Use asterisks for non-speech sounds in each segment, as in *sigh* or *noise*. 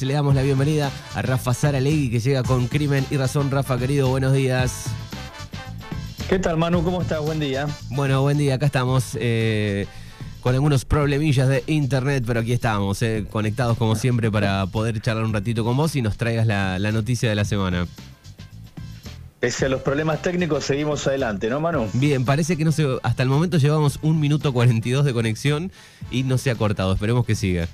días. Le damos la bienvenida a Rafa Saralegui que llega con Crimen y Razón. Rafa, querido, buenos días. ¿Qué tal, Manu? ¿Cómo estás? Buen día. Bueno, buen día. Acá estamos eh, con algunos problemillas de internet, pero aquí estamos, eh, conectados como siempre para poder charlar un ratito con vos y nos traigas la, la noticia de la semana. Pese a los problemas técnicos, seguimos adelante, ¿no, Manu? Bien, parece que no se, hasta el momento llevamos un minuto 42 de conexión y no se ha cortado. Esperemos que siga.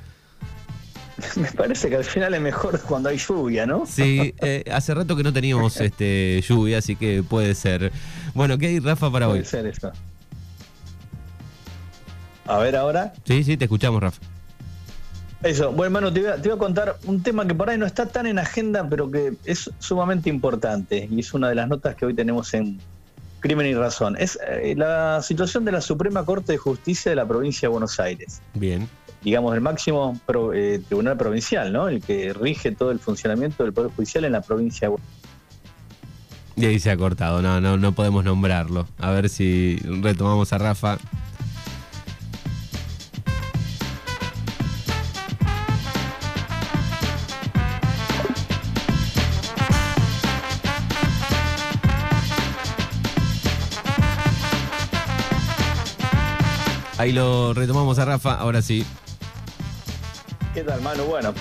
*laughs* Me parece que al final es mejor cuando hay lluvia, ¿no? Sí, eh, hace rato que no teníamos *laughs* este, lluvia, así que puede ser. Bueno, ¿qué hay, Rafa, para Puede hoy? ser eso. A ver ahora. Sí, sí, te escuchamos, Rafa. Eso, bueno, hermano, te voy, a, te voy a contar un tema que por ahí no está tan en agenda, pero que es sumamente importante y es una de las notas que hoy tenemos en Crimen y Razón. Es eh, la situación de la Suprema Corte de Justicia de la provincia de Buenos Aires. Bien. Digamos, el máximo eh, tribunal provincial, ¿no? El que rige todo el funcionamiento del Poder Judicial en la provincia de Y ahí se ha cortado, no, no podemos nombrarlo. A ver si retomamos a Rafa. Ahí lo retomamos a Rafa, ahora sí. ¿Qué tal, Manu? Bueno,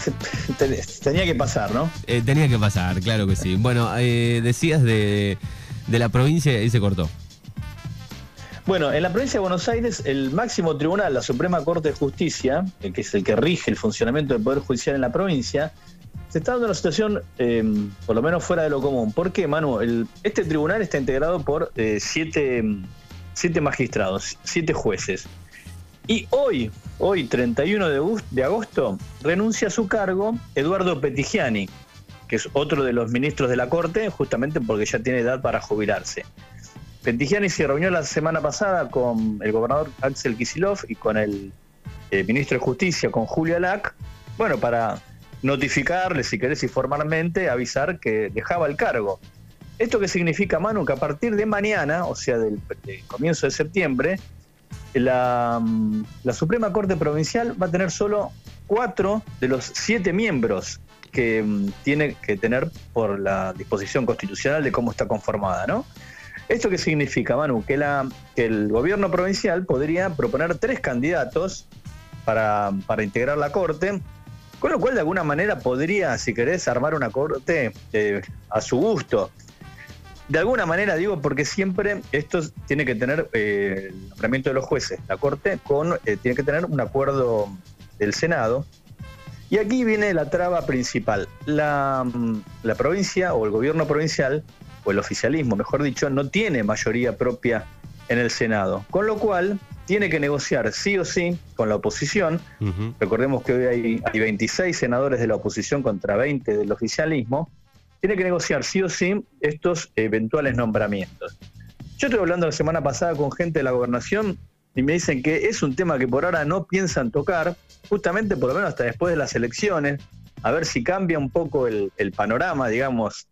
te- tenía que pasar, ¿no? Eh, tenía que pasar, claro que sí. Bueno, eh, decías de, de la provincia y se cortó. Bueno, en la provincia de Buenos Aires, el máximo tribunal, la Suprema Corte de Justicia, eh, que es el que rige el funcionamiento del Poder Judicial en la provincia, se está dando una situación eh, por lo menos fuera de lo común. ¿Por qué, Manu? El- este tribunal está integrado por eh, siete, siete magistrados, siete jueces. Y hoy, hoy 31 de, agosto- renuncia a su cargo Eduardo Petigiani, que es otro de los ministros de la Corte, justamente porque ya tiene edad para jubilarse. Petigiani se reunió la semana pasada con el gobernador Axel Kicillof y con el eh, ministro de Justicia, con Julia Lac, bueno, para notificarle, si querés, y formalmente avisar que dejaba el cargo. ¿Esto qué significa, Manu? Que a partir de mañana, o sea, del comienzo de septiembre, la, mm, la Suprema Corte Provincial va a tener solo cuatro de los siete miembros que mm, tiene que tener por la disposición constitucional de cómo está conformada, ¿no? ¿Esto qué significa, Manu? Que, el gobierno provincial podría proponer tres candidatos para, para integrar la Corte, con lo cual de alguna manera podría, si querés, armar una Corte eh, a su gusto. De alguna manera digo porque siempre esto tiene que tener eh, el nombramiento de los jueces, la Corte, con, eh, tiene que tener un acuerdo del Senado. Y aquí viene la traba principal. La, mm, la provincia o el gobierno provincial, o el oficialismo, mejor dicho, no tiene mayoría propia en el Senado. Con lo cual tiene que negociar sí o sí con la oposición. Recordemos que hoy hay, hay 26 senadores de la oposición contra 20 del oficialismo. Tiene que negociar sí o sí estos eventuales nombramientos. Yo estuve hablando la semana pasada con gente de la gobernación y me dicen que es un tema que por ahora no piensan tocar, justamente por lo menos hasta después de las elecciones, a ver si cambia un poco el, panorama, digamos,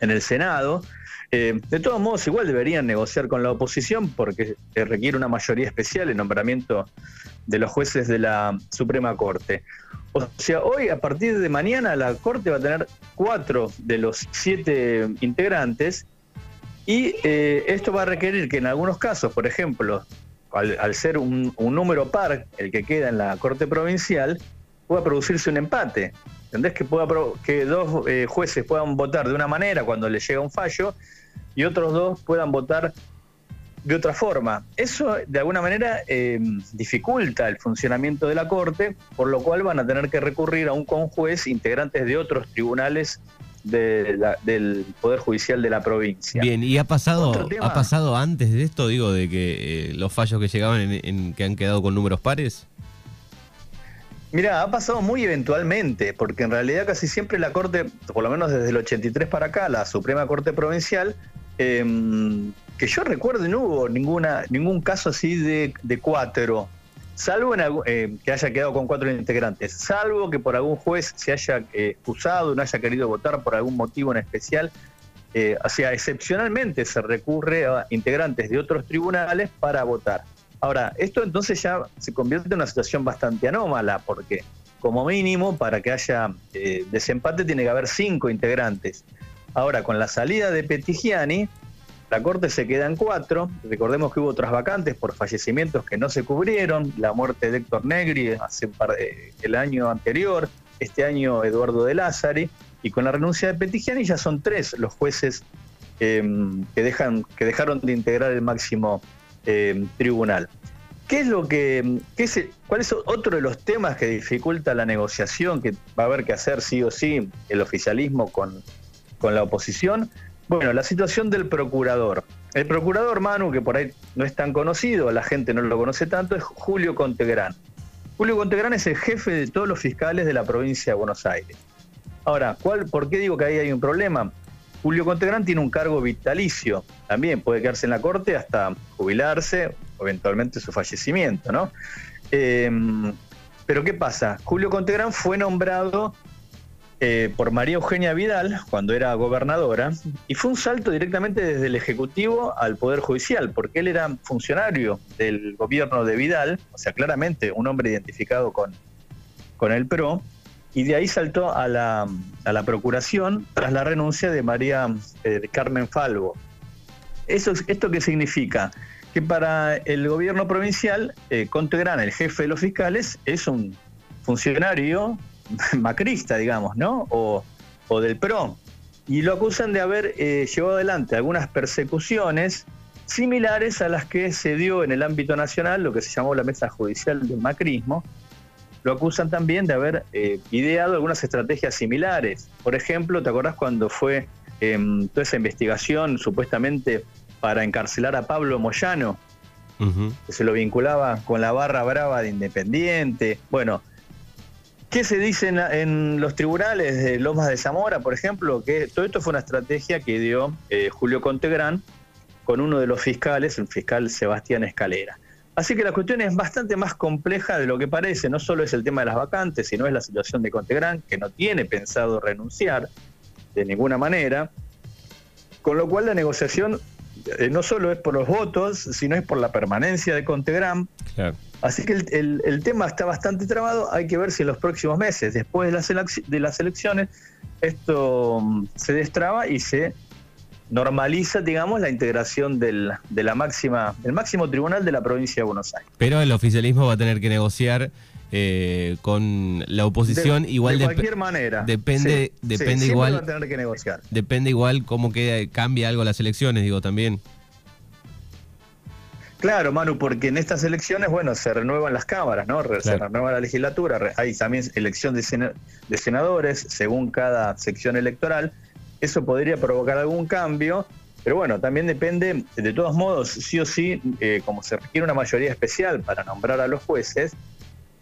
en el Senado. Eh, de todos modos, igual deberían negociar con la oposición porque requiere una mayoría especial el nombramiento de los jueces de la Suprema Corte. O sea, hoy, a partir de mañana, la Corte va a tener cuatro de los siete integrantes y eh, esto va a requerir que en algunos casos, por ejemplo, al, ser un, número par el que queda en la Corte Provincial, pueda producirse un empate. ¿Entendés? Que, pueda, que dos eh, jueces puedan votar de una manera cuando les llega un fallo y otros dos puedan votar de otra forma. Eso de alguna manera eh, dificulta el funcionamiento de la Corte, por lo cual van a tener que recurrir a un conjuez integrantes de otros tribunales de la- del Poder Judicial de la provincia. Bien, ¿y ha pasado, ha pasado antes de esto, digo, de que eh, los fallos que llegaban en, en- que han quedado con números pares? Mira, ha pasado muy eventualmente, porque en realidad casi siempre la Corte, por lo menos desde el 83 para acá, la Suprema Corte Provincial, eh, que yo recuerdo no hubo ninguna, ningún caso así de, cuatro, salvo en eh, que haya quedado con cuatro integrantes, salvo que por algún juez se haya eh, no haya querido votar por algún motivo en especial. Eh, o sea, excepcionalmente se recurre a integrantes de otros tribunales para votar. Ahora, esto entonces ya se convierte en una situación bastante anómala, porque como mínimo, para que haya eh, desempate, tiene que haber cinco integrantes. Ahora, con la salida de Petigiani, la Corte se queda en cuatro. Recordemos que hubo otras vacantes por fallecimientos que no se cubrieron. La muerte de Héctor Negri hace el año anterior. Este año Eduardo de Lázari. Y con la renuncia de Petigiani ya son tres los jueces em, que, dejan, que dejaron de integrar el máximo em, tribunal. ¿Qué es lo que, qué cuál es otro de los temas que dificulta la negociación que va a haber que hacer sí o sí el oficialismo con, con la oposición? Bueno, la situación del procurador. El procurador Manu, que por ahí no es tan conocido, la gente no lo conoce tanto, es Julio Contegrán. Julio Contegrán es el jefe de todos los fiscales de la provincia de Buenos Aires. Ahora, ¿cuál, ¿por qué digo que ahí hay un problema? Julio Contegrán tiene un cargo vitalicio, también puede quedarse en la corte hasta jubilarse, eventualmente su fallecimiento, ¿no? Em, pero ¿qué pasa? Julio Contegrán fue nombrado eh, por María Eugenia Vidal cuando era gobernadora y fue un salto directamente desde el Ejecutivo al Poder Judicial, porque él era funcionario del gobierno de Vidal, o sea, claramente un hombre identificado con, con el PRO, y de ahí saltó a la, a la Procuración tras la renuncia de María eh, Carmen Falvo. Eso, ¿Esto qué significa? Que para el gobierno provincial, eh, Contegrán, el jefe de los fiscales, es un funcionario macrista, digamos, ¿no? O, del PRO. Y lo acusan de haber eh, llevado adelante algunas persecuciones similares a las que se dio en el ámbito nacional, lo que se llamó la mesa judicial del macrismo. Lo acusan también de haber eh, ideado algunas estrategias similares. Por ejemplo, ¿te acordás cuando fue em, toda esa investigación supuestamente para encarcelar a Pablo Moyano? Que se lo vinculaba con la barra brava de Independiente. Bueno, ¿Qué se dice en, los tribunales de Lomas de Zamora, por ejemplo? Que todo esto fue una estrategia que dio eh, Julio Contegrán con uno de los fiscales, el fiscal Sebastián Escalera. Así que la cuestión es bastante más compleja de lo que parece. No solo es el tema de las vacantes, sino es la situación de Contegrán, que no tiene pensado renunciar de ninguna manera. Con lo cual la negociación eh, no solo es por los votos, sino es por la permanencia de Contegrán. Así que el, tema está bastante trabado. Hay que ver si en los próximos meses, después de las, de las elecciones, esto mm, se destraba y se normaliza, digamos, la integración del, de la máxima, del máximo tribunal de la provincia de Buenos Aires. Pero el oficialismo va a tener que negociar eh, con la oposición igual de cualquier manera depende depende igual va a tener que negociar depende igual cómo que cambia algo las elecciones digo también Claro, Manu, porque en estas elecciones, bueno, se renuevan las cámaras, ¿no? Se renueva la legislatura, hay también elección de, de senadores según cada sección electoral. Eso podría provocar algún cambio, pero bueno, también depende, de todos modos, sí o sí, eh, como se requiere una mayoría especial para nombrar a los jueces,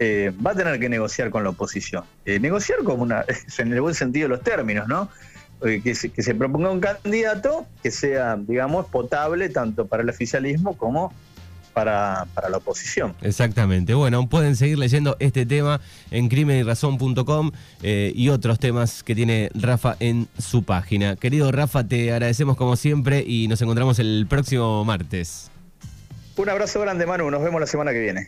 eh, va a tener que negociar con la oposición. Eh, negociar como una, *laughs* en el buen sentido de los términos, ¿no? que se, que se proponga un candidato que sea, digamos, potable tanto para el oficialismo como para, la oposición. Exactamente. Bueno, pueden seguir leyendo este tema en crimenyrazón.com eh, y otros temas que tiene Rafa en su página. Querido Rafa, te agradecemos como siempre y nos encontramos el próximo martes. Un abrazo grande, Manu. Nos vemos la semana que viene.